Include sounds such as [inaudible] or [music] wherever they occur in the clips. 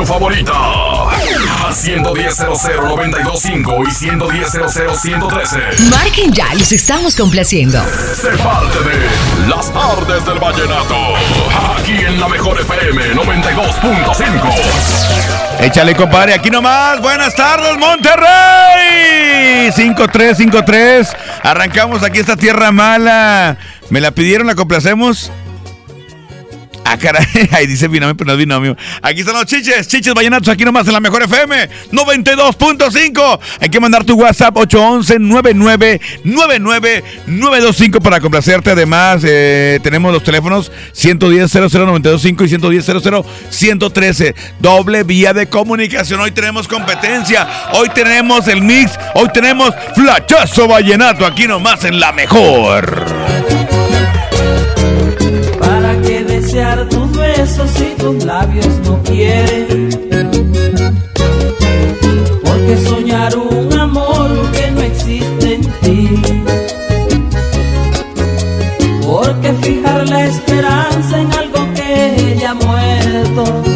tu favorita. Al 110.00925 y 110.00113. Marquen ya, los estamos complaciendo. Sé parte de Las tardes del vallenato. Aquí en la mejor FM 92.5. Échale, compadre, aquí nomás. Buenas tardes, Monterrey. 5353. Arrancamos aquí esta tierra mala. Me la pidieron, la complacemos. Ah, caray, [laughs] ahí dice binomio, pero no es binomio. Aquí están los chiches, chiches vallenatos, aquí nomás en la mejor FM, 92.5. Hay que mandar tu WhatsApp 811-9999-925 para complacerte. Además, eh, tenemos los teléfonos 110-00925 y 110-00-113. Doble vía de comunicación. Hoy tenemos competencia, hoy tenemos el mix, hoy tenemos flachazo vallenato, aquí nomás en la mejor. ¿Para qué desear tus besos si tus labios no quieren? Porque soñar un amor que no existe en ti. Porque fijar la esperanza en algo que ya ha muerto.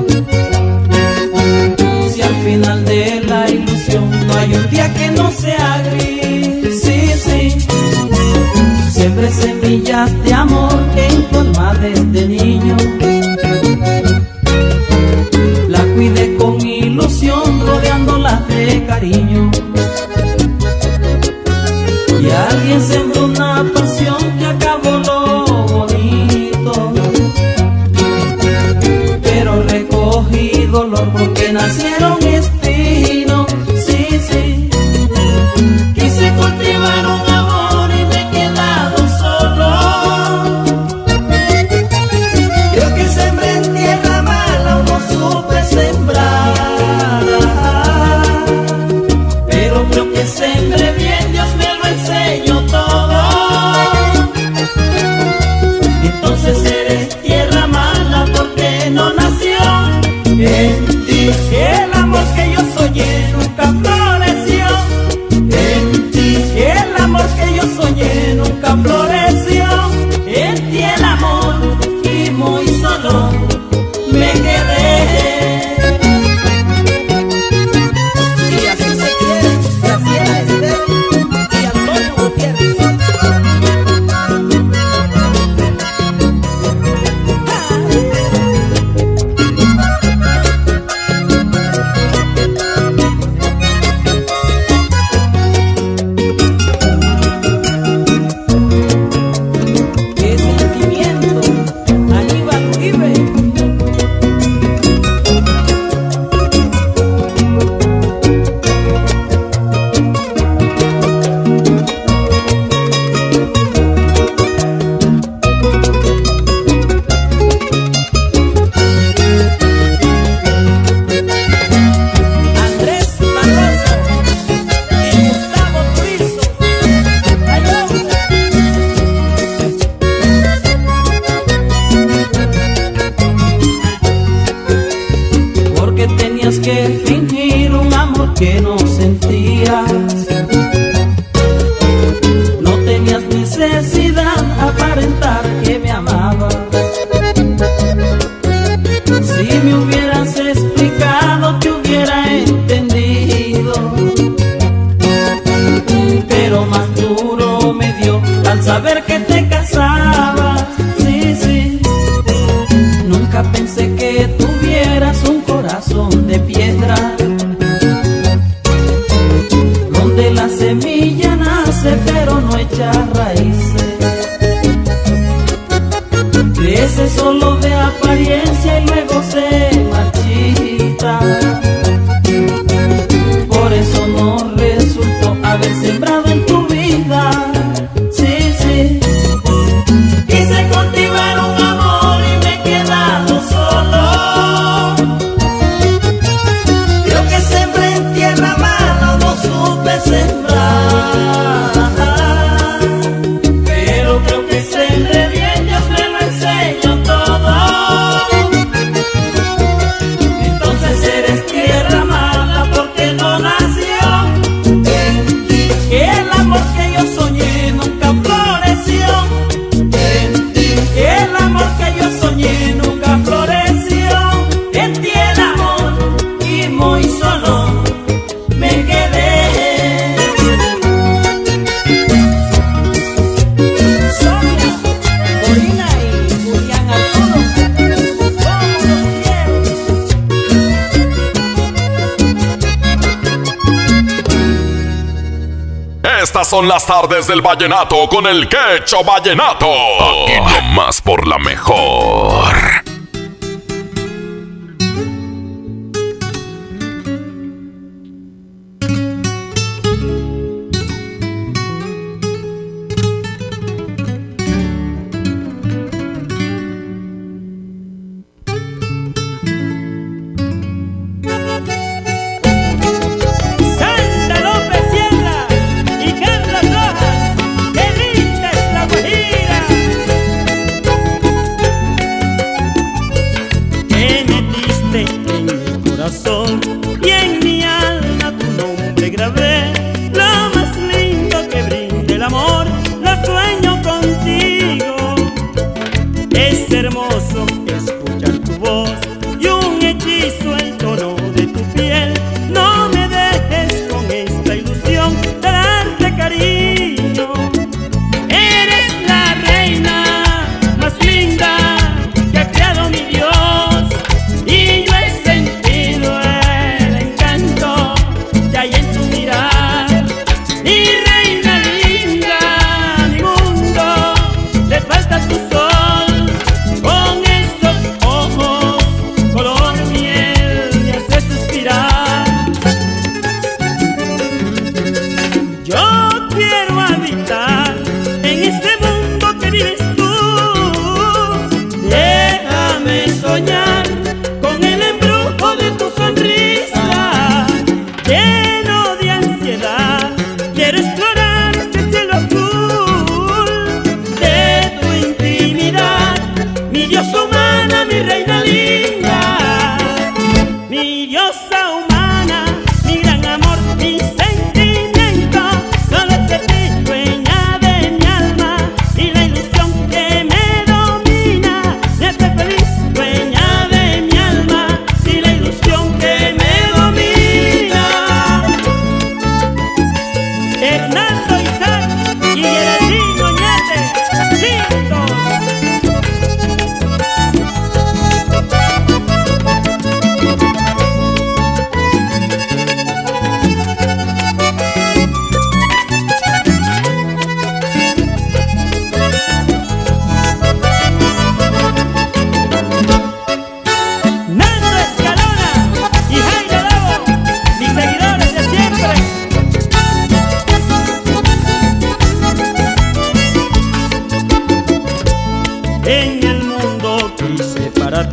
son las tardes del vallenato con el quecho vallenato. Aquí nomás por la mejor.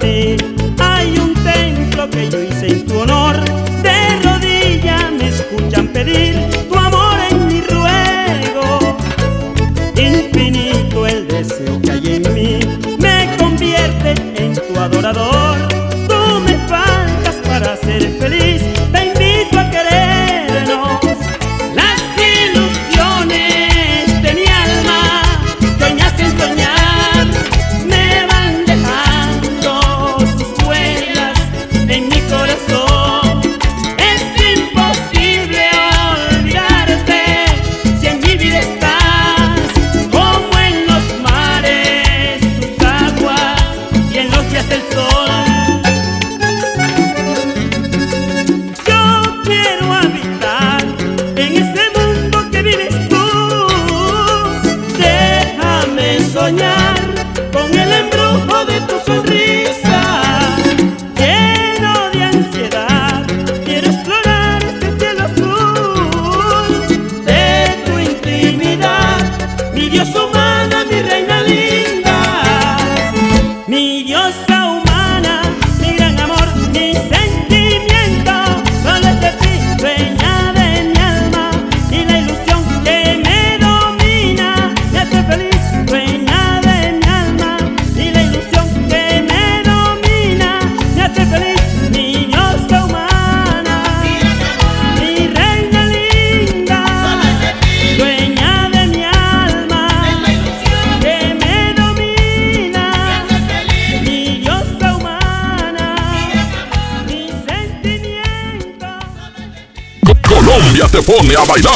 saber. Colombia te pone a bailar.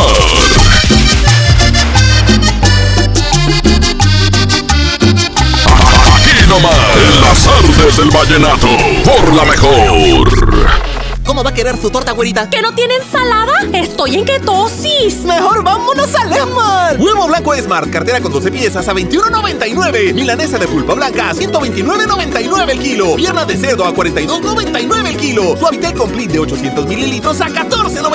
Aquí nomás, en las artes del vallenato, por la mejor. ¿Cómo va a querer su torta, güerita? ¿Que no tiene ensalada? Estoy en ketosis. Mejor vámonos al Esmar. Huevo blanco Esmar, cartera con 12 piezas a 21.99. Milanesa de pulpa blanca a 129.99 el kilo. Pierna de cerdo a 42.99 el kilo. Suavitel Complete de 800 mililitros a 14.99.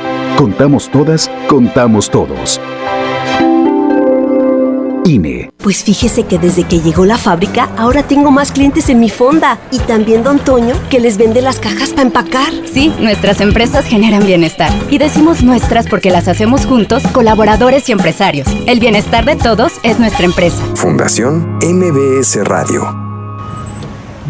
Contamos todas, contamos todos. INE. Pues fíjese que desde que llegó la fábrica, ahora tengo más clientes en mi fonda. Y también Don Toño, que les vende las cajas para empacar. Sí, nuestras empresas generan bienestar. Y decimos nuestras porque las hacemos juntos, colaboradores y empresarios. El bienestar de todos es nuestra empresa. Fundación MBS Radio.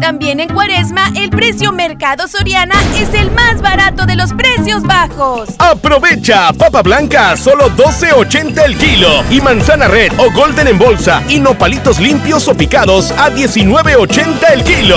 También en Cuaresma, el precio Mercado Soriana es el más barato de los precios bajos. Aprovecha papa blanca solo 12.80 el kilo y manzana red o golden en bolsa y nopalitos limpios o picados a 19.80 el kilo.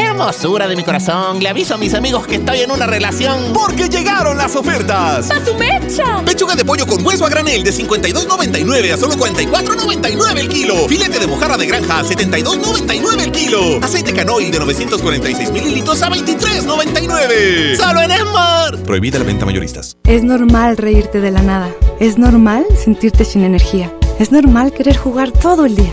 Hermosura de mi corazón, le aviso a mis amigos que estoy en una relación porque llegaron las ofertas. ¡A su mecha! Pechuga de pollo con hueso a granel de 52.99 a solo 44.99 el kilo. Filete de mojarra de granja a 72.99 el kilo. Aceite canoil de 946 mililitros a 23.99. Solo en Esmar. Prohibida la venta mayoristas. Es normal reírte de la nada. Es normal sentirte sin energía. Es normal querer jugar todo el día.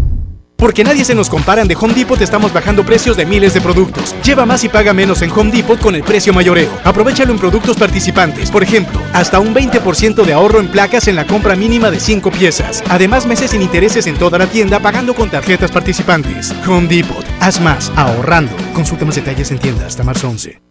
Porque nadie se nos comparan de Home Depot estamos bajando precios de miles de productos. Lleva más y paga menos en Home Depot con el precio mayoreo. Aprovechalo en productos participantes. Por ejemplo, hasta un 20% de ahorro en placas en la compra mínima de 5 piezas. Además, meses sin intereses en toda la tienda pagando con tarjetas participantes. Home Depot. Haz más ahorrando. Consulta más detalles en tienda hasta marzo 11.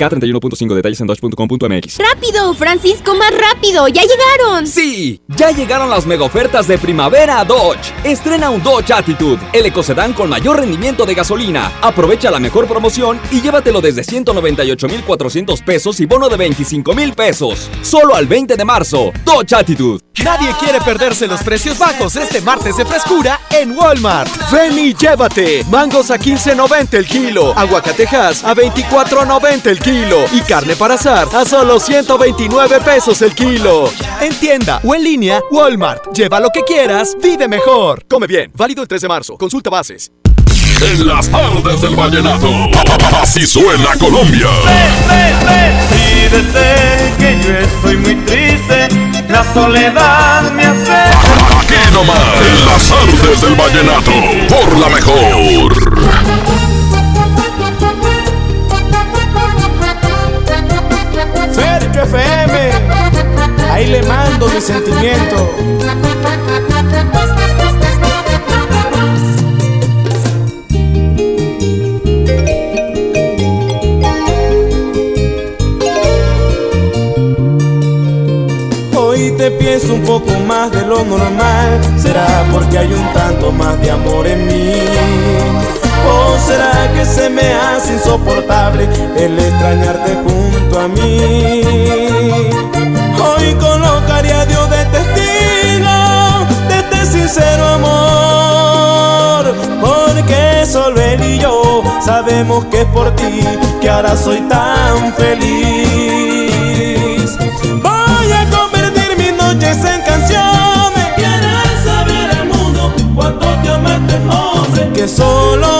K31.5 detalles en dodge.com.mx. ¡Rápido, Francisco, más rápido! ¡Ya llegaron! Sí, ya llegaron las mega ofertas de primavera a Dodge. Estrena un Dodge Attitude, el ecocedán con mayor rendimiento de gasolina. Aprovecha la mejor promoción y llévatelo desde 198,400 pesos y bono de 25 mil pesos. Solo al 20 de marzo. Dodge Attitude. Nadie quiere perderse los precios bajos este martes de frescura en Walmart. Ven y llévate. Mangos a 15.90 el kilo. Aguacatejas a 24.90 el kilo. Y carne para asar a solo 129 pesos el kilo. En tienda o en línea, Walmart. Lleva lo que quieras, vive mejor. Come bien. Válido el 3 de marzo. Consulta bases. En las tardes del vallenato. Así suena Colombia. Ven, ven, ven, pídete que yo estoy muy triste. La soledad me hace. Aquí nomás. En las tardes del vallenato. Por la mejor. FM le mando mi sentimiento. Hoy te pienso un poco más de lo normal. ¿Será porque hay un tanto más de amor en mí? ¿O será que se me hace insoportable el extrañarte junto a mí? Hoy colocaría a Dios de testigo de este sincero amor. Porque solo él y yo sabemos que es por ti que ahora soy tan feliz. Voy a convertir mis noches en canciones. Quieres saber el mundo cuánto te ama este hombre. que solo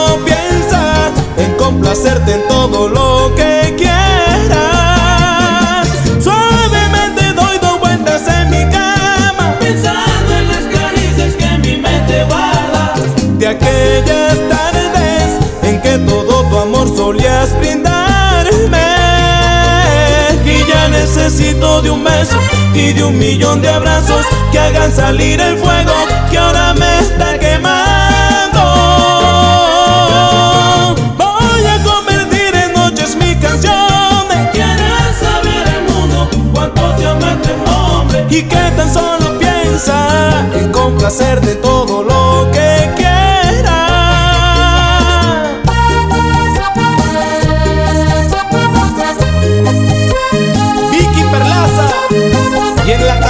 complacerte en todo lo que quieras. Suavemente doy dos vueltas en mi cama, Pensando en las caricias que mi mente guarda. de aquellas tardes en que todo tu amor solías brindarme. Y ya necesito de un beso y de un millón de abrazos que hagan salir el fuego que ahora me está quemando. Cuánto te ama este hombre. y que tan solo piensa en complacer de todo lo que quiera. Vicky Perlaza y en la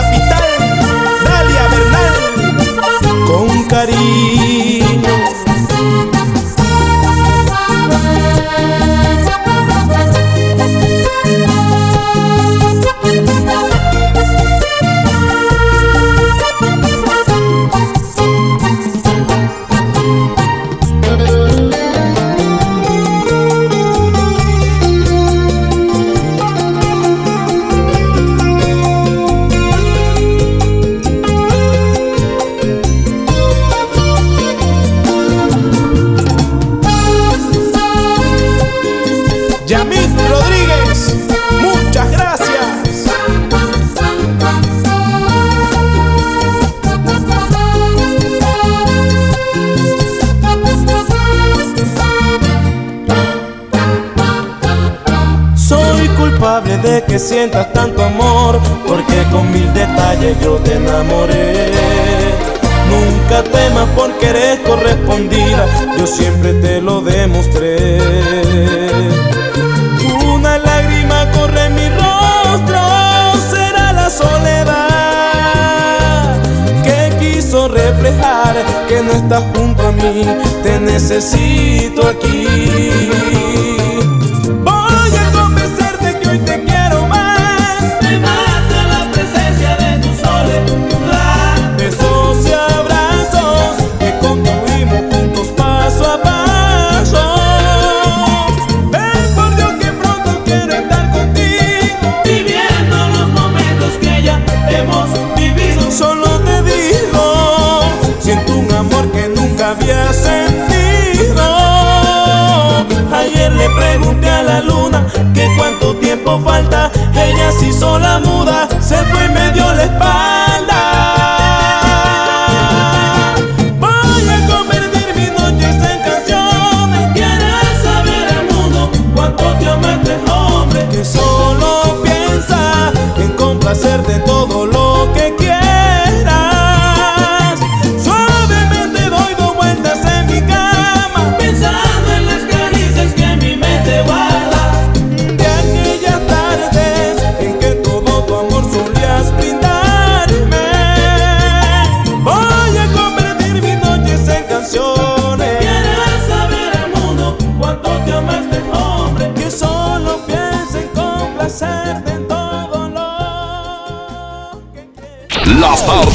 la muda, se fue y me dio la espalda.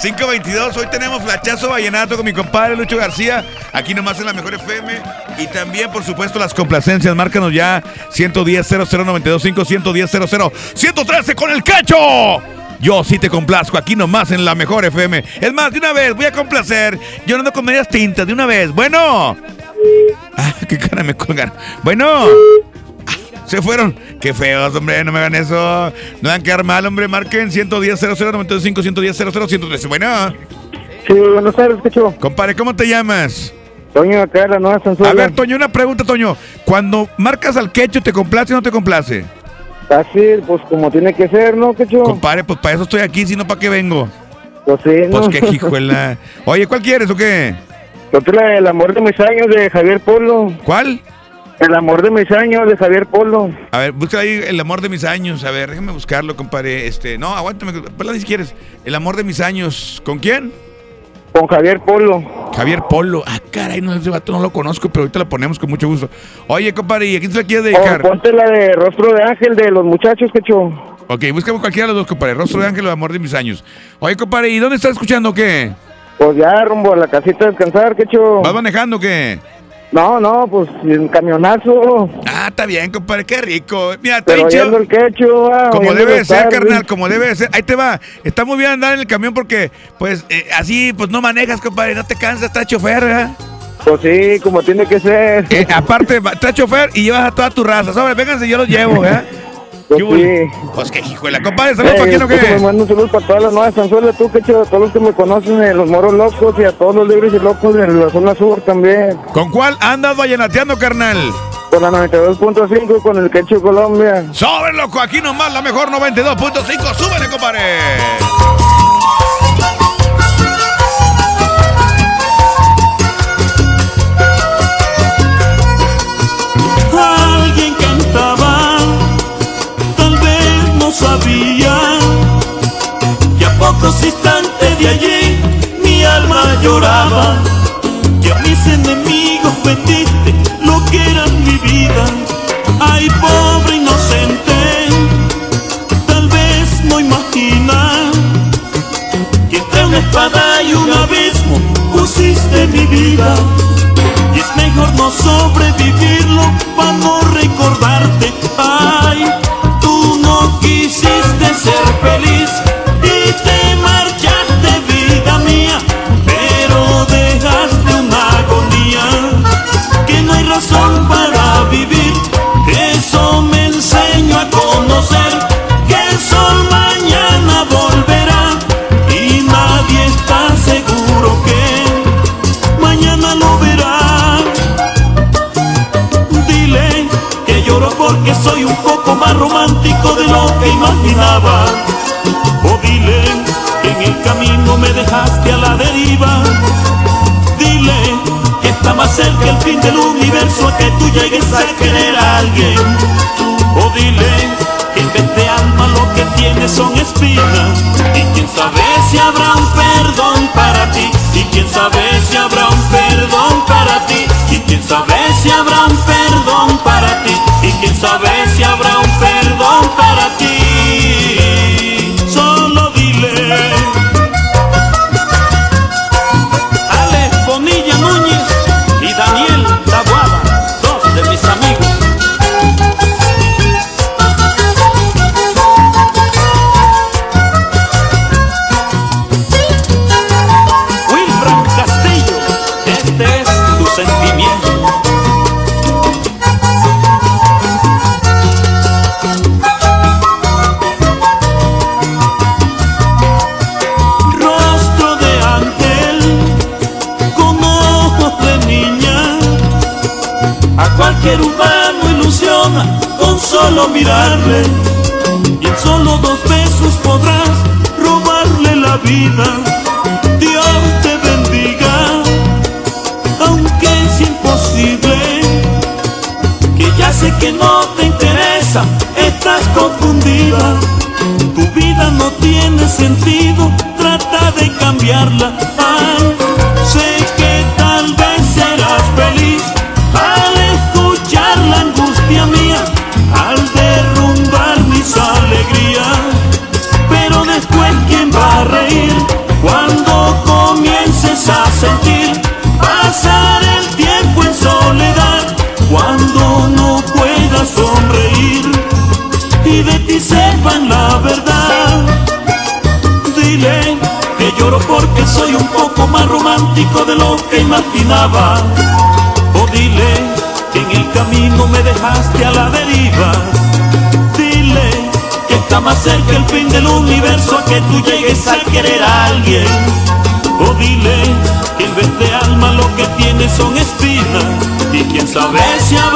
522. Hoy tenemos flachazo vallenato con mi compadre Lucho García. Aquí nomás en la mejor FM. Y también, por supuesto, las complacencias. Márcanos ya 110 00925 110 00 113 con el cacho. Yo sí te complazco aquí nomás en la mejor FM. Es más, de una vez, voy a complacer. Yo no ando con medias tintas, de una vez. Bueno. Ah, qué cara me colgaron. Bueno. Ah, Se fueron. Qué feos, hombre. No me hagan eso. No van a quedar mal, hombre. Marquen 110 0095 110 00 113. Bueno. Sí, buenas tardes, Cacho. Compadre, ¿cómo te llamas? Toño, acá la nueva Sanzuela. A ver, Toño, una pregunta, Toño. Cuando marcas al quecho, ¿te complace o no te complace? Así, pues como tiene que ser, ¿no, Cacho? Compadre, pues para eso estoy aquí, si no, ¿para qué vengo? Pues sí, ¿no? Pues qué [laughs] hijuela. Oye, ¿cuál quieres o qué? Otra, El amor de mis años de Javier Polo. ¿Cuál? El amor de mis años de Javier Polo. A ver, busca ahí el amor de mis años. A ver, déjame buscarlo, compadre. Este, no, aguántame, ponla si quieres. El amor de mis años. ¿Con quién? Con Javier Polo. Javier Polo. Ah, caray, no, ese vato no lo conozco, pero ahorita lo ponemos con mucho gusto. Oye, compadre, ¿y a quién se la quieres dedicar? O ponte la de Rostro de Ángel de los muchachos, Cacho. Ok, búscame cualquiera de los dos, compadre. Rostro de Ángel o Amor de mis años. Oye, compadre, ¿y dónde estás escuchando qué? Pues ya rumbo a la casita a descansar, Cacho. ¿Vas manejando o qué? No, no, pues en camionazo. Ah, está bien, compadre, qué rico. Mira, te Pero dicho- el quecho, ah, Como debe de ser, carnal, como debe de ser. Ahí te va. Está muy bien andar en el camión porque, pues, eh, así, pues no manejas, compadre. No te cansas, estás chofer, ¿verdad? Pues sí, como tiene que ser. Eh, aparte, estás chofer y llevas a toda tu raza. Sobre, vénganse, yo los llevo, ¿verdad? Pues ¿Qué sí. Pues qué hijo de la compadre, saludos Eh, para quién o pues, qué. Me mando un saludo para todas las nuevas Sanzuelas, tú, Cacho, a todos los que me conocen, eh, los moros locos y a todos los libres y locos de la zona sur también. ¿Con cuál andas vallenateando, carnal? Con la 92.5 con el Quecho Colombia. Sobre, loco, aquí nomás la mejor 92.5. Súbele, compadre. A querer a alguien. O dile que en vez alma lo que tienes son espinas. Y quién sabe si habrá un perdón para ti. Y quién sabe si habrá un perdón para ti. Y quién sabe si habrá un perdón para ti. Y quién sabe si habrá un de lo que imaginaba. O dile que en el camino me dejaste a la deriva. Dile que está más cerca el fin del universo a que tú llegues a querer a alguien. O dile que en vez de alma lo que tienes son espinas. Y quién sabe si habrá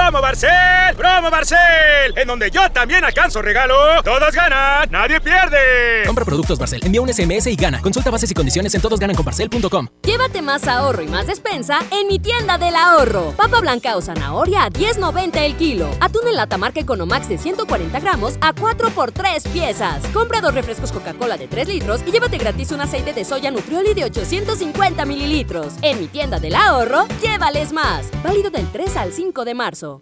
¡Promo Barcel! ¡Promo Barcel! En donde yo también alcanzo regalo. Todos ganan, nadie pierde. Compra productos Barcel, envía un SMS y gana. Consulta bases y condiciones en todosgananconbarcel.com. Llévate más ahorro y más despensa en mi tienda del ahorro. Papa blanca o zanahoria a 10.90 el kilo. Atún en lata marca Economax de 140 gramos a 4 por 3 piezas. Compra dos refrescos Coca-Cola de 3 litros y llévate gratis un aceite de soya Nutrioli de 850 mililitros. En mi tienda del ahorro, llévales más. Válido del 3 al 5 de marzo.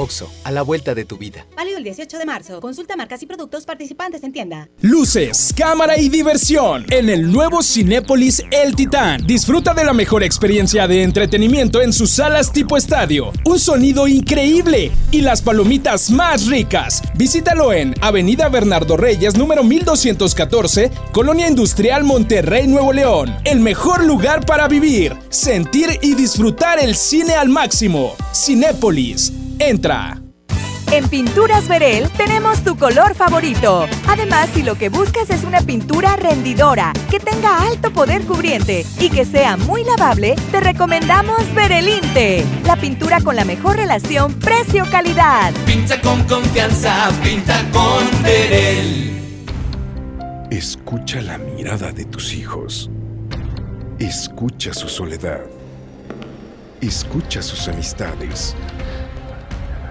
Oxo, a la vuelta de tu vida. Válido el 18 de marzo. Consulta marcas y productos participantes en tienda. Luces, cámara y diversión en el nuevo Cinépolis El Titán. Disfruta de la mejor experiencia de entretenimiento en sus salas tipo estadio. Un sonido increíble y las palomitas más ricas. Visítalo en Avenida Bernardo Reyes, número 1214, Colonia Industrial Monterrey, Nuevo León. El mejor lugar para vivir, sentir y disfrutar el cine al máximo. Cinépolis. Entra. En Pinturas Verel tenemos tu color favorito. Además, si lo que buscas es una pintura rendidora, que tenga alto poder cubriente y que sea muy lavable, te recomendamos Verelinte, la pintura con la mejor relación precio-calidad. Pinta con confianza, pinta con Verel. Escucha la mirada de tus hijos. Escucha su soledad. Escucha sus amistades.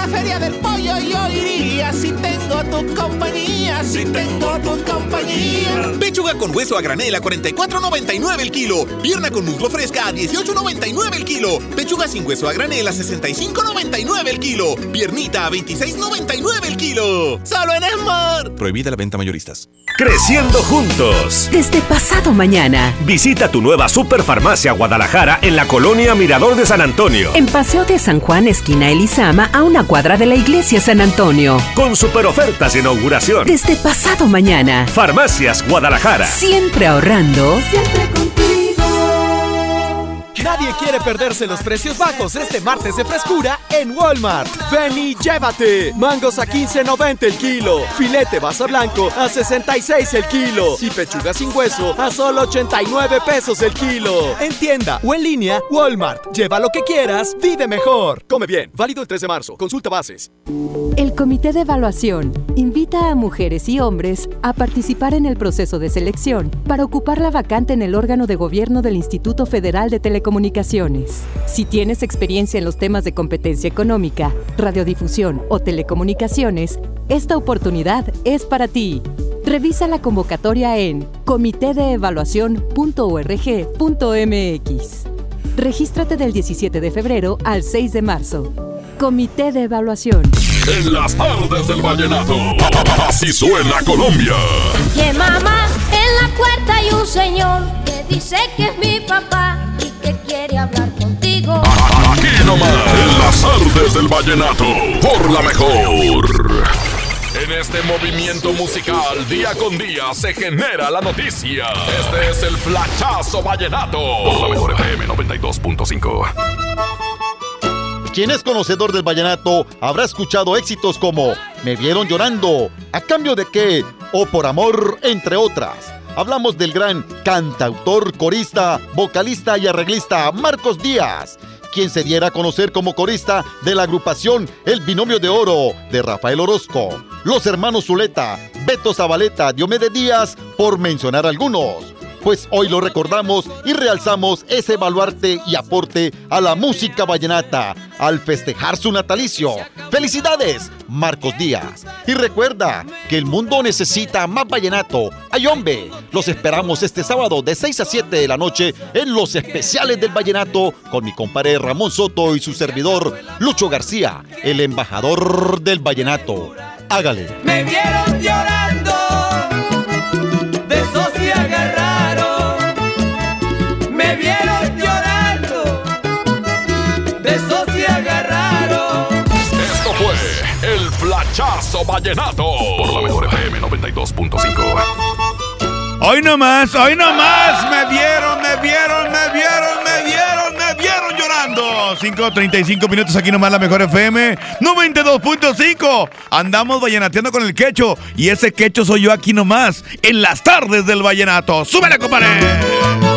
La feria del pollo yo iría si tengo tu compañía, si tengo tu compañía. Pechuga con hueso a granel a 44.99 el kilo. Pierna con muslo fresca a 18.99 el kilo. Pechuga sin hueso a granel a 65.99 el kilo. Piernita a 26.99 el kilo. Solo en Esmar. Prohibida la venta mayoristas. Creciendo juntos. Desde pasado mañana. Visita tu nueva Superfarmacia Guadalajara en la colonia Mirador de San Antonio. En Paseo de San Juan, esquina Elizama, a una cuadra de la iglesia San Antonio. Con super ofertas de inauguración. Desde pasado mañana. Farmacias Guadalajara. Siempre ahorrando. Siempre contigo. Nadie quiere perderse los precios bajos este martes de frescura en Walmart. Ven y llévate. Mangos a 15.90 el kilo. Filete basa blanco a 66 el kilo. Y pechuga sin hueso a solo 89 pesos el kilo. En tienda o en línea, Walmart. Lleva lo que quieras, vive mejor. Come bien. Válido el 3 de marzo. Consulta bases. El Comité de Evaluación invita a mujeres y hombres a participar en el proceso de selección para ocupar la vacante en el órgano de gobierno del Instituto Federal de Telecomunicaciones. Si tienes experiencia en los temas de competencia económica, radiodifusión o telecomunicaciones, esta oportunidad es para ti. Revisa la convocatoria en comitedeevaluación.org.mx. Regístrate del 17 de febrero al 6 de marzo. Comité de Evaluación. En las tardes del vallenato. Así suena Colombia. Que mamá, en la puerta hay un señor que dice que es mi papá que quiere hablar contigo. Aquí nomás. En las tardes del vallenato. Por la mejor. En este movimiento musical, día con día, se genera la noticia. Este es el flachazo vallenato. Por la mejor FM 92.5. Quien es conocedor del vallenato habrá escuchado éxitos como Me vieron llorando, ¿a cambio de qué? o Por amor, entre otras. Hablamos del gran cantautor, corista, vocalista y arreglista Marcos Díaz, quien se diera a conocer como corista de la agrupación El Binomio de Oro de Rafael Orozco, los hermanos Zuleta, Beto Zabaleta, Diomedes Díaz, por mencionar algunos pues hoy lo recordamos y realzamos ese baluarte y aporte a la música vallenata al festejar su natalicio. ¡Felicidades, Marcos Díaz! Y recuerda que el mundo necesita más vallenato. ¡Ay, hombre! Los esperamos este sábado de 6 a 7 de la noche en los especiales del vallenato con mi compadre Ramón Soto y su servidor Lucho García, el embajador del vallenato. Hágale. Me vieron llorando, vallenato. Por la mejor FM 92.5. Hoy nomás, hoy nomás, me vieron, me vieron, me vieron, me vieron, me vieron llorando. 5.35 minutos aquí nomás la mejor FM 92.5. Andamos vallenateando con el quecho y ese quecho soy yo aquí nomás en las tardes del vallenato. ¡Súbele, compadre!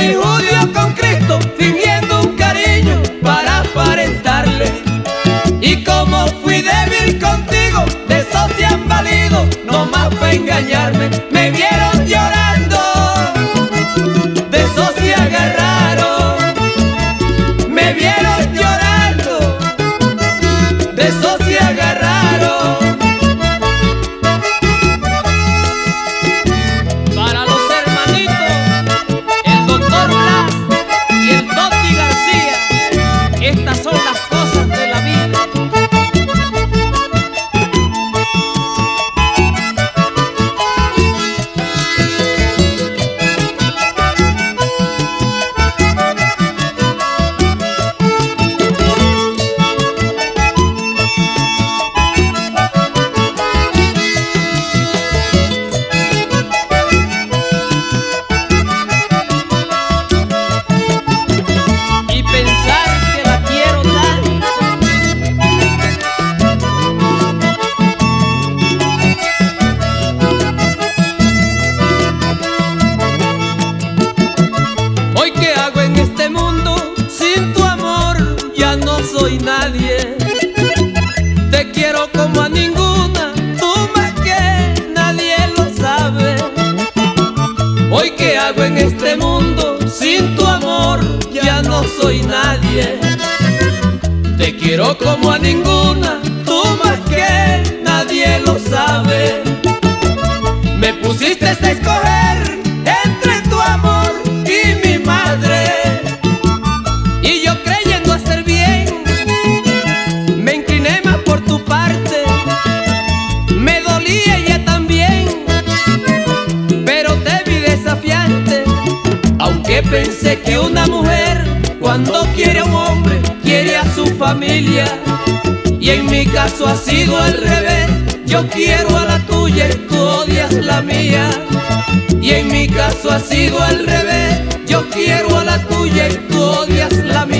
Mi judío con Cristo fingiendo un cariño para aparentarle. Y como fui débil contigo, de eso se han valido, no más para engañarme.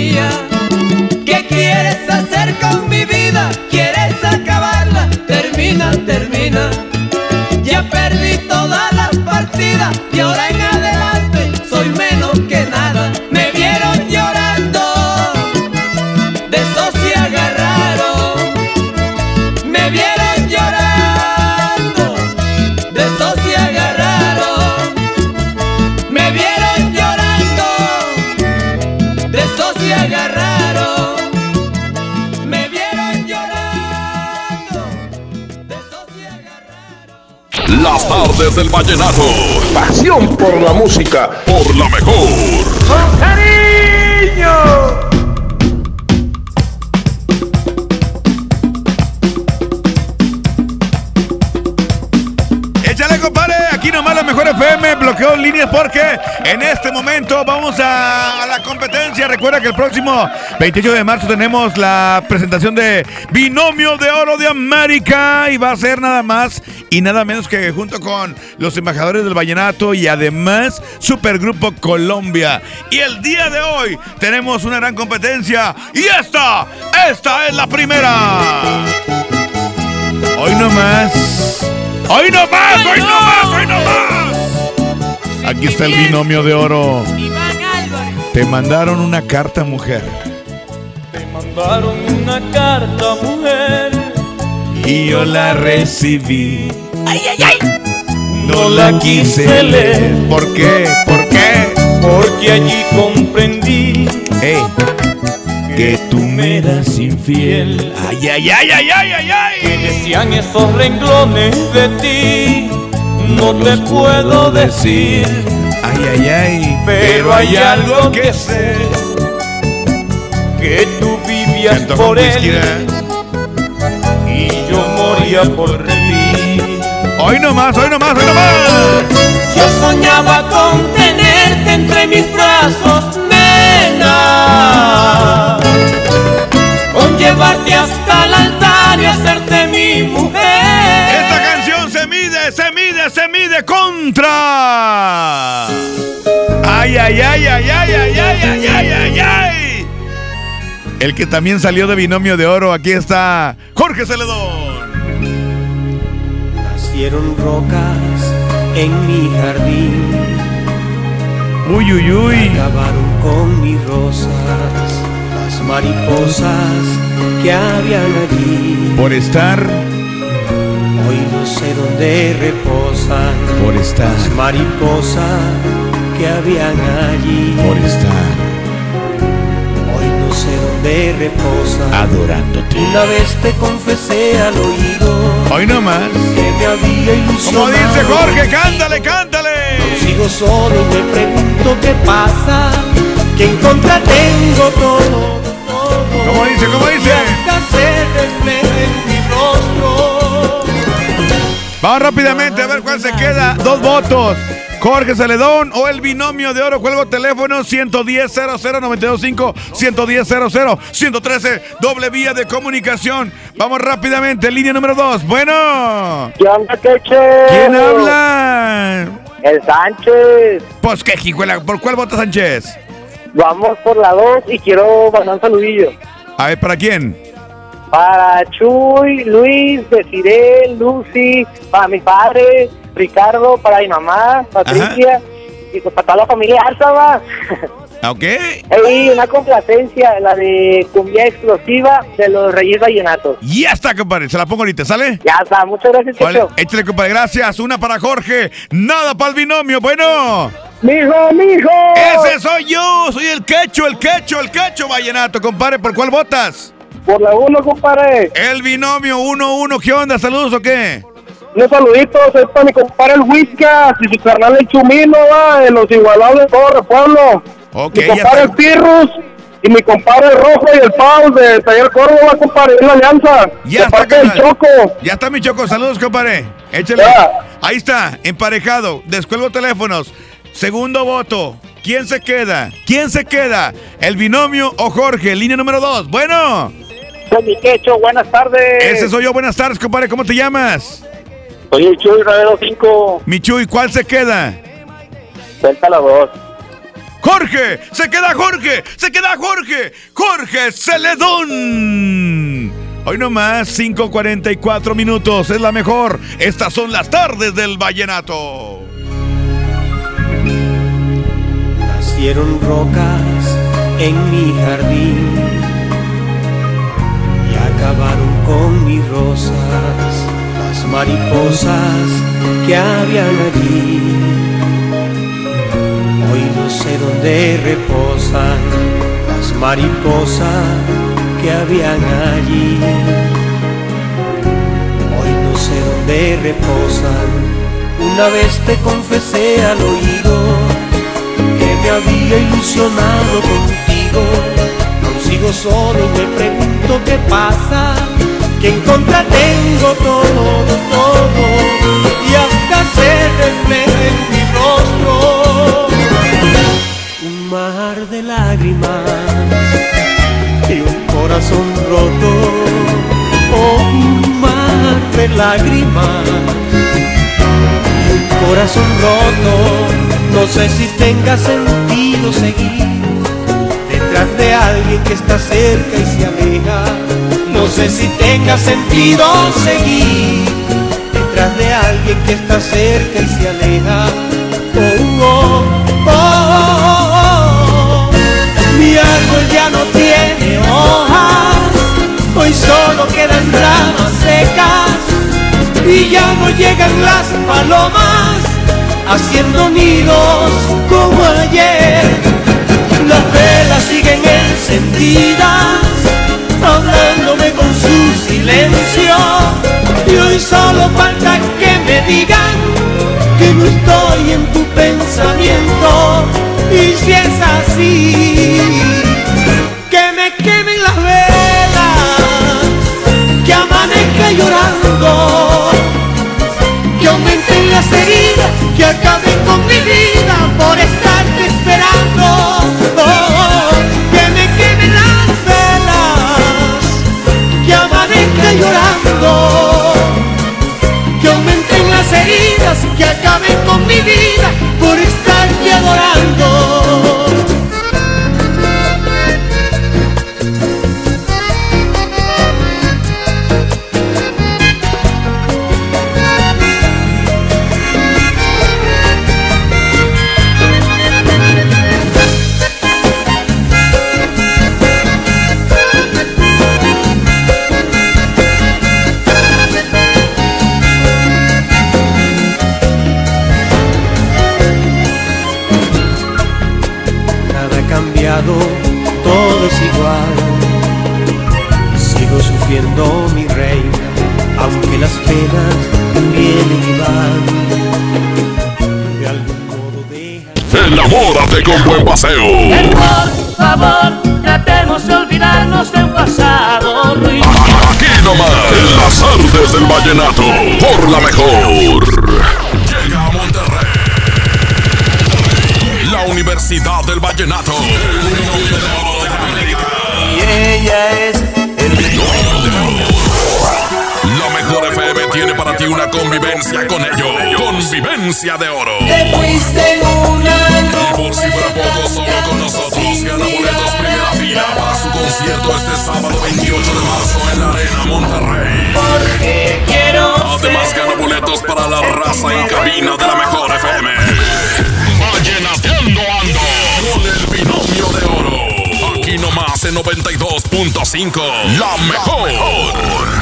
Yeah. Tardes del vallenato. Pasión por la música. Por la mejor. cariño. Échale, compadre. Aquí nomás la mejor FM bloqueó líneas porque en este momento vamos a, a la competencia. Recuerda que el próximo 28 de marzo tenemos la presentación de Binomio de Oro de América y va a ser nada más y nada menos que junto con los embajadores del Vallenato y además Supergrupo Colombia. Y el día de hoy tenemos una gran competencia y esta, esta es la primera. Hoy nomás. Hoy no más, hoy no más, hoy no más. Aquí está el binomio de oro. Te mandaron una carta, mujer. Mandaron una carta, mujer. Y yo la recibí. ¡Ay, ay, ay! No la quise leer. ¿Por qué? ¿Por qué? Porque allí comprendí que tú me eras infiel. Ay, ay, ay, ay, ay, ay, ay. que decían esos renglones de ti. No te puedo decir, Ay, ay, ay. pero hay algo que sé. Que tú vivías por él y yo moría por ti. Hoy no más, hoy no más, hoy no más. Yo soñaba con tenerte entre mis brazos, nena. Con llevarte hasta el altar y hacerte mi mujer. Se mide, se mide, se mide contra. Ay, ay, ay, ay, ay, ay, ay, ay, ay, ay, ay. El que también salió de binomio de oro, aquí está Jorge Celedón. Nacieron rocas en mi jardín. Uy, uy, uy. Acabaron con mis rosas, las mariposas que habían allí. Por estar, Hoy no sé dónde reposan por estar, las mariposas que habían allí. por estar Hoy no sé dónde reposan. adorándote. Una vez te confesé al oído Hoy no más. que me había ilusionado. Como dice Jorge, cántale, cántale. Sigo solo y me pregunto qué pasa. Que en contra tengo todo, todo. ¿Cómo dice, cómo dice? Se Vamos rápidamente a ver cuál se queda. Dos votos. Jorge Celedón o el binomio de oro. Juego teléfono 110 00925 110 00 113 doble vía de comunicación. Vamos rápidamente. Línea número dos. Bueno. ¿Qué onda, Queche? ¿Quién habla? El Sánchez. Pues qué jijuela. ¿Por cuál vota Sánchez? Vamos por la 2 y quiero mandar un saludillo. A ver, ¿para quién? Para Chuy, Luis, Desiree, Lucy, para mi padre, Ricardo, para mi mamá, Patricia, y pues para toda la familia Alta, va. ¿Ok? [laughs] Ahí una complacencia, la de cumbia explosiva de los Reyes Vallenatos. Ya está, compadre. Se la pongo ahorita, ¿sale? Ya está, muchas gracias, Vale, échale, compadre. Gracias. Una para Jorge. Nada para el binomio. Bueno. ¡Mijo, mijo! Ese soy yo. Soy el quecho, el quecho, el quecho vallenato, compadre. ¿Por cuál votas? Por la uno, compadre. El binomio 1-1. ¿Qué onda? ¿Saludos o qué? Unos saluditos, es para mi compadre el Whiskas y su carnal el Chumino, va, de los igualables de todo el pueblo. Ok, mi compadre el. Pirrus y mi compadre el Rojo y el Pau de Taller Córdoba, compadre, es la alianza. Ya está, del carnal. Choco. Ya está mi choco. Saludos, compadre. Échale. Ahí está, emparejado. Descuelgo teléfonos. Segundo voto. ¿Quién se queda? ¿Quién se queda? ¿El binomio o Jorge? Línea número dos. Bueno. Soy mi quecho, buenas tardes. Ese soy yo. Buenas tardes, compadre. ¿Cómo te llamas? Soy el Chuy Ravero 5. Michuy, ¿cuál se queda? Suelta la voz. Jorge, se queda Jorge, se queda Jorge, Jorge Celedón. Hoy nomás 5.44 minutos, es la mejor. Estas son las tardes del vallenato. Nacieron rocas en mi jardín acabaron con mis rosas, las mariposas que habían allí. Hoy no sé dónde reposan las mariposas que habían allí. Hoy no sé dónde reposan. Una vez te confesé al oído que me había ilusionado contigo. Solo y me pregunto qué pasa. Que en contra tengo todo, todo. Y hasta se refleja en mi rostro. Un mar de lágrimas y un corazón roto. Oh, un mar de lágrimas y un corazón roto. No sé si tenga sentido seguir detrás de alguien que está cerca y se aleja. No sé si tenga sentido seguir detrás de alguien que está cerca y se aleja. Oh, oh, oh, oh. Mi árbol ya no tiene hojas, hoy solo quedan ramas secas y ya no llegan las palomas haciendo nidos como ayer. Las velas siguen encendidas, hablándome con su silencio. Y hoy solo falta que me digan que no estoy en tu pensamiento. Y si es así, que me quemen las velas, que amanezca llorando que aumenten las heridas, que acaben con mi vida por estarte Con buen paseo. Por favor, tratemos de olvidarnos del pasado ruido. Aquí nomás, en las artes del vallenato, por la mejor. Llega a Monterrey. La Universidad del Vallenato. Y ella es La mejor FM tiene para ti una convivencia con ellos. Convivencia de oro. Te fuiste en una por si fuera poco, solo con nosotros gana boletos primera fila para su concierto este sábado 28 de marzo en la Arena Monterrey. Porque quiero Además gana boletos para la raza en cabina de la mejor FM. Vallenateando ando con el binomio este 92.5, la mejor.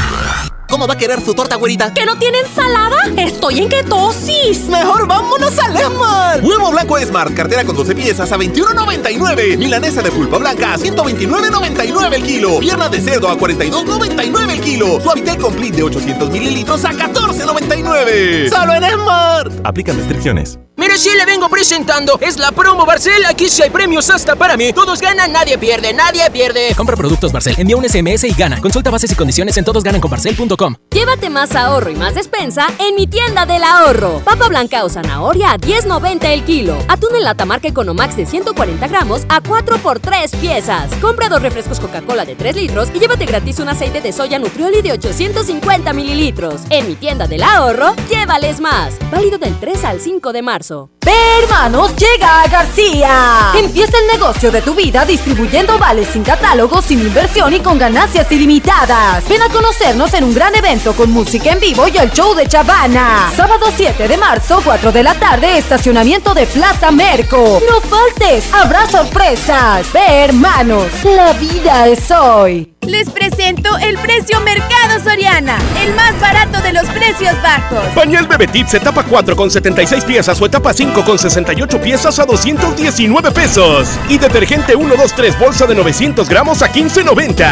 ¿Cómo va a querer su torta, güerita? ¿Que no tiene ensalada? Estoy en ketosis. Mejor vámonos a Esmar. Huevo blanco Esmar, cartera con 12 piezas a 21.99. Milanesa de pulpa blanca a 129.99 el kilo. Pierna de cerdo a 42.99 el kilo. Suavitel Complete de 800 mililitros a 14.99. Solo en Esmar. Aplican restricciones. Mire, sí le vengo presentando. Es la promo Barcel. Aquí sí hay premios hasta para mí. Todos ganan, nadie pierde, nadie pierde. Compra productos Barcel, envía un SMS y gana. Consulta bases y condiciones en todosgananconbarcel.com. Llévate más ahorro y más despensa en mi tienda del ahorro. Papa blanca o zanahoria a 10.90 el kilo. Atún en lata marca Economax de 140 gramos a 4 por 3 piezas. Compra dos refrescos Coca-Cola de 3 litros y llévate gratis un aceite de soya Nutrioli de 850 mililitros. En mi tienda del ahorro, llévales más. Válido del 3 al 5 de marzo. Ve, hermanos, llega a García. Empieza el negocio de tu vida distribuyendo vales sin catálogo, sin inversión y con ganancias ilimitadas. Ven a conocernos en un gran evento con música en vivo y el show de Chavana. Sábado 7 de marzo, 4 de la tarde, estacionamiento de Plaza Merco. No faltes, habrá sorpresas. Ve, hermanos, la vida es hoy. Les presento el precio Mercado Soriana, el más barato de los precios bajos. Pañal Bebetip se tapa 4 con 76 piezas o etapa 5 con 68 piezas a 219 pesos. Y detergente 1, 2, 3 bolsa de 900 gramos a 15.90.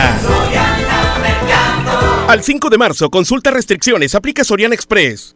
Al 5 de marzo, consulta restricciones, aplica Soriana Express.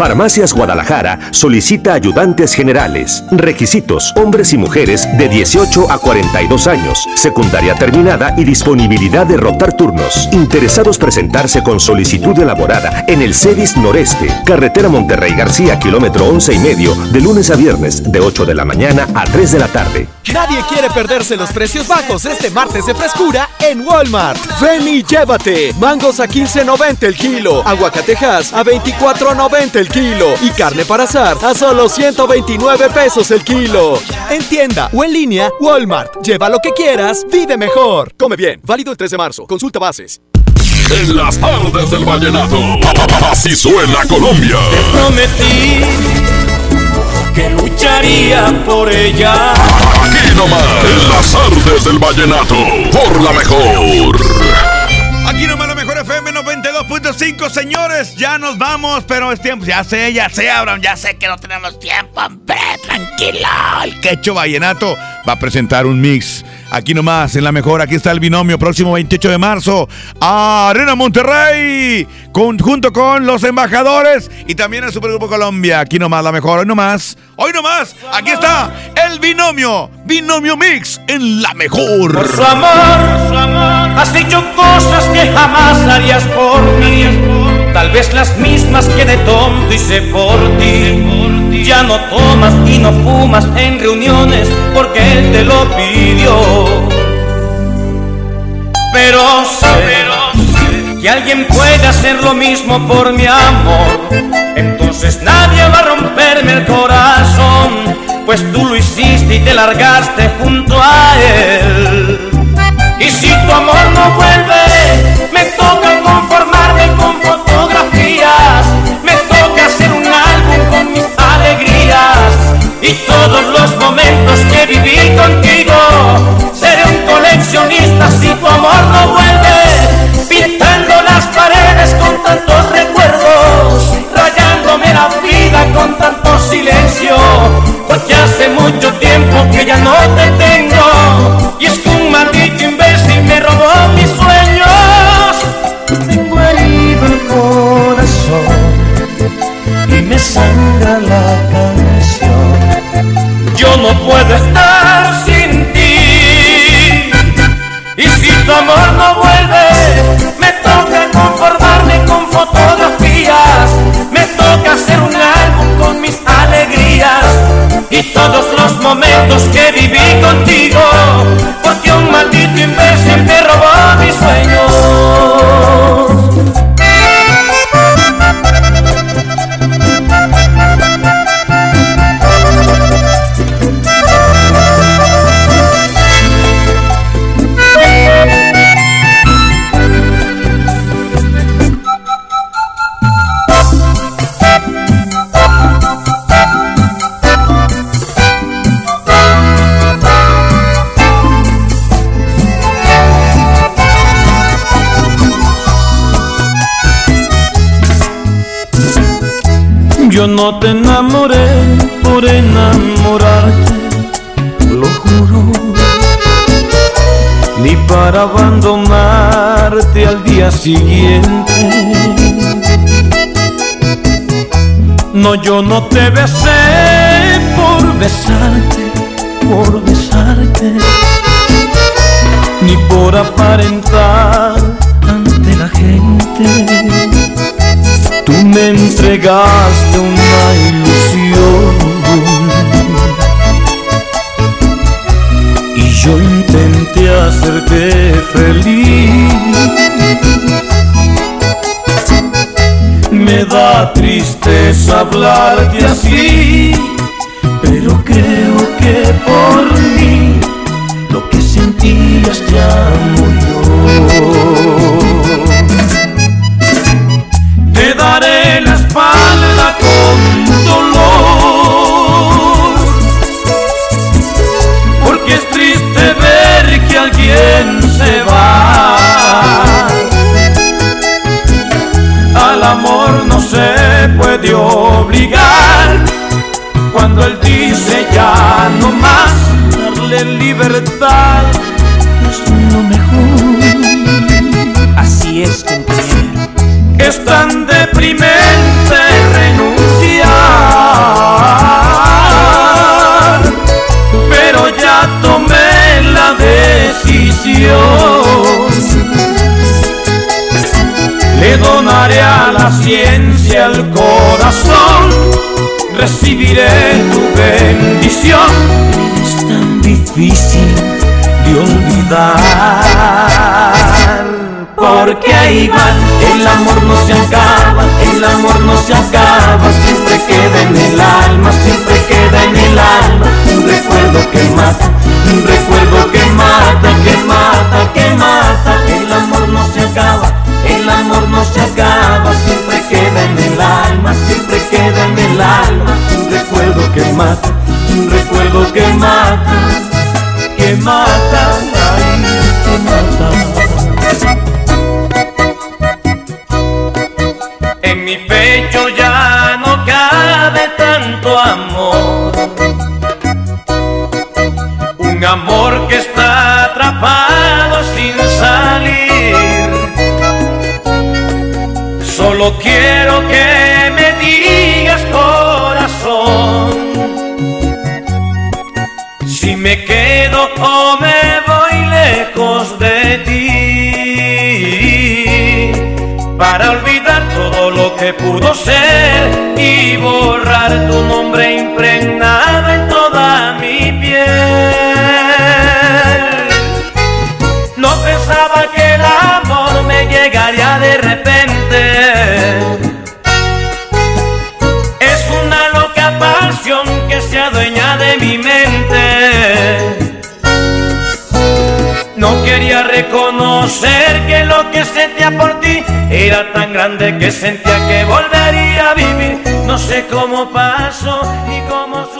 Farmacias Guadalajara solicita ayudantes generales. Requisitos: hombres y mujeres de 18 a 42 años, secundaria terminada y disponibilidad de rotar turnos. Interesados presentarse con solicitud elaborada en el CEDIS Noreste, carretera Monterrey García, kilómetro 11 y medio, de lunes a viernes, de 8 de la mañana a 3 de la tarde. Nadie quiere perderse los precios bajos este martes de frescura en Walmart. Ven y llévate. Mangos a 15.90 el kilo, aguacatejas a 24.90 el kilo y carne para asar a solo 129 pesos el kilo. En tienda o en línea, Walmart. Lleva lo que quieras, vive mejor. Come bien. Válido el 3 de marzo. Consulta bases. En las tardes del vallenato. Así suena Colombia. Te prometí que lucharía por ella. Aquí nomás. En las tardes del vallenato. Por la mejor. 92.5, señores. Ya nos vamos, pero es tiempo. Ya sé, ya sé, Abraham. Ya sé que no tenemos tiempo, hombre. Tranquilo. El quecho vallenato va a presentar un mix. Aquí nomás, en la mejor. Aquí está el binomio. Próximo 28 de marzo. Arena Monterrey. Con, junto con los embajadores. Y también el Supergrupo Colombia. Aquí nomás, la mejor. Hoy nomás. Hoy nomás. Aquí está el binomio. Binomio mix en la mejor. Por su amor, su amor, has dicho cosas que jamás harías por mí. Tal vez las mismas que de tonto hice por ti. Ya no tomas y no fumas en reuniones porque él te lo pidió. Pero sé que alguien puede hacer lo mismo por mi amor. Entonces nadie va a romperme el corazón, pues tú lo hiciste y te largaste junto a él. Y si tu amor no vuelve, me toca y todos los momentos que viví contigo. Seré un coleccionista si tu amor no vuelve, pintando las paredes con tantos recuerdos, rayándome la vida con tanto silencio, porque hace mucho tiempo que ya no te tengo y es abandonarte al día siguiente. No, yo no te besé por besarte, por besarte, ni por aparentar ante la gente. Tú me entregaste una ilusión y yo intenté hacerte feliz. Me da tristeza hablarte así, pero creo que por mí lo que sentías ya murió. Te daré alguien se va. Al amor no se puede obligar, cuando él dice ya no más, darle libertad es lo mejor. Así es, compañero. Es tan deprimente Le donaré a la ciencia el corazón, recibiré tu bendición. Es tan difícil de olvidar. Porque ahí va, el amor no se acaba, el amor no se acaba, siempre queda en el alma, siempre queda en el alma, un recuerdo que mata, un recuerdo que mata, que mata, que mata, el amor no se acaba, el amor no se acaba, siempre queda en el alma, siempre queda en el alma, un recuerdo que mata, un recuerdo que mata, que mata, Solo quiero que me digas corazón. Si me quedo o me voy lejos de ti para olvidar todo lo que pudo ser y borrar tu nombre impregnado reconocer que lo que sentía por ti era tan grande que sentía que volvería a vivir. No sé cómo pasó y cómo sucedió.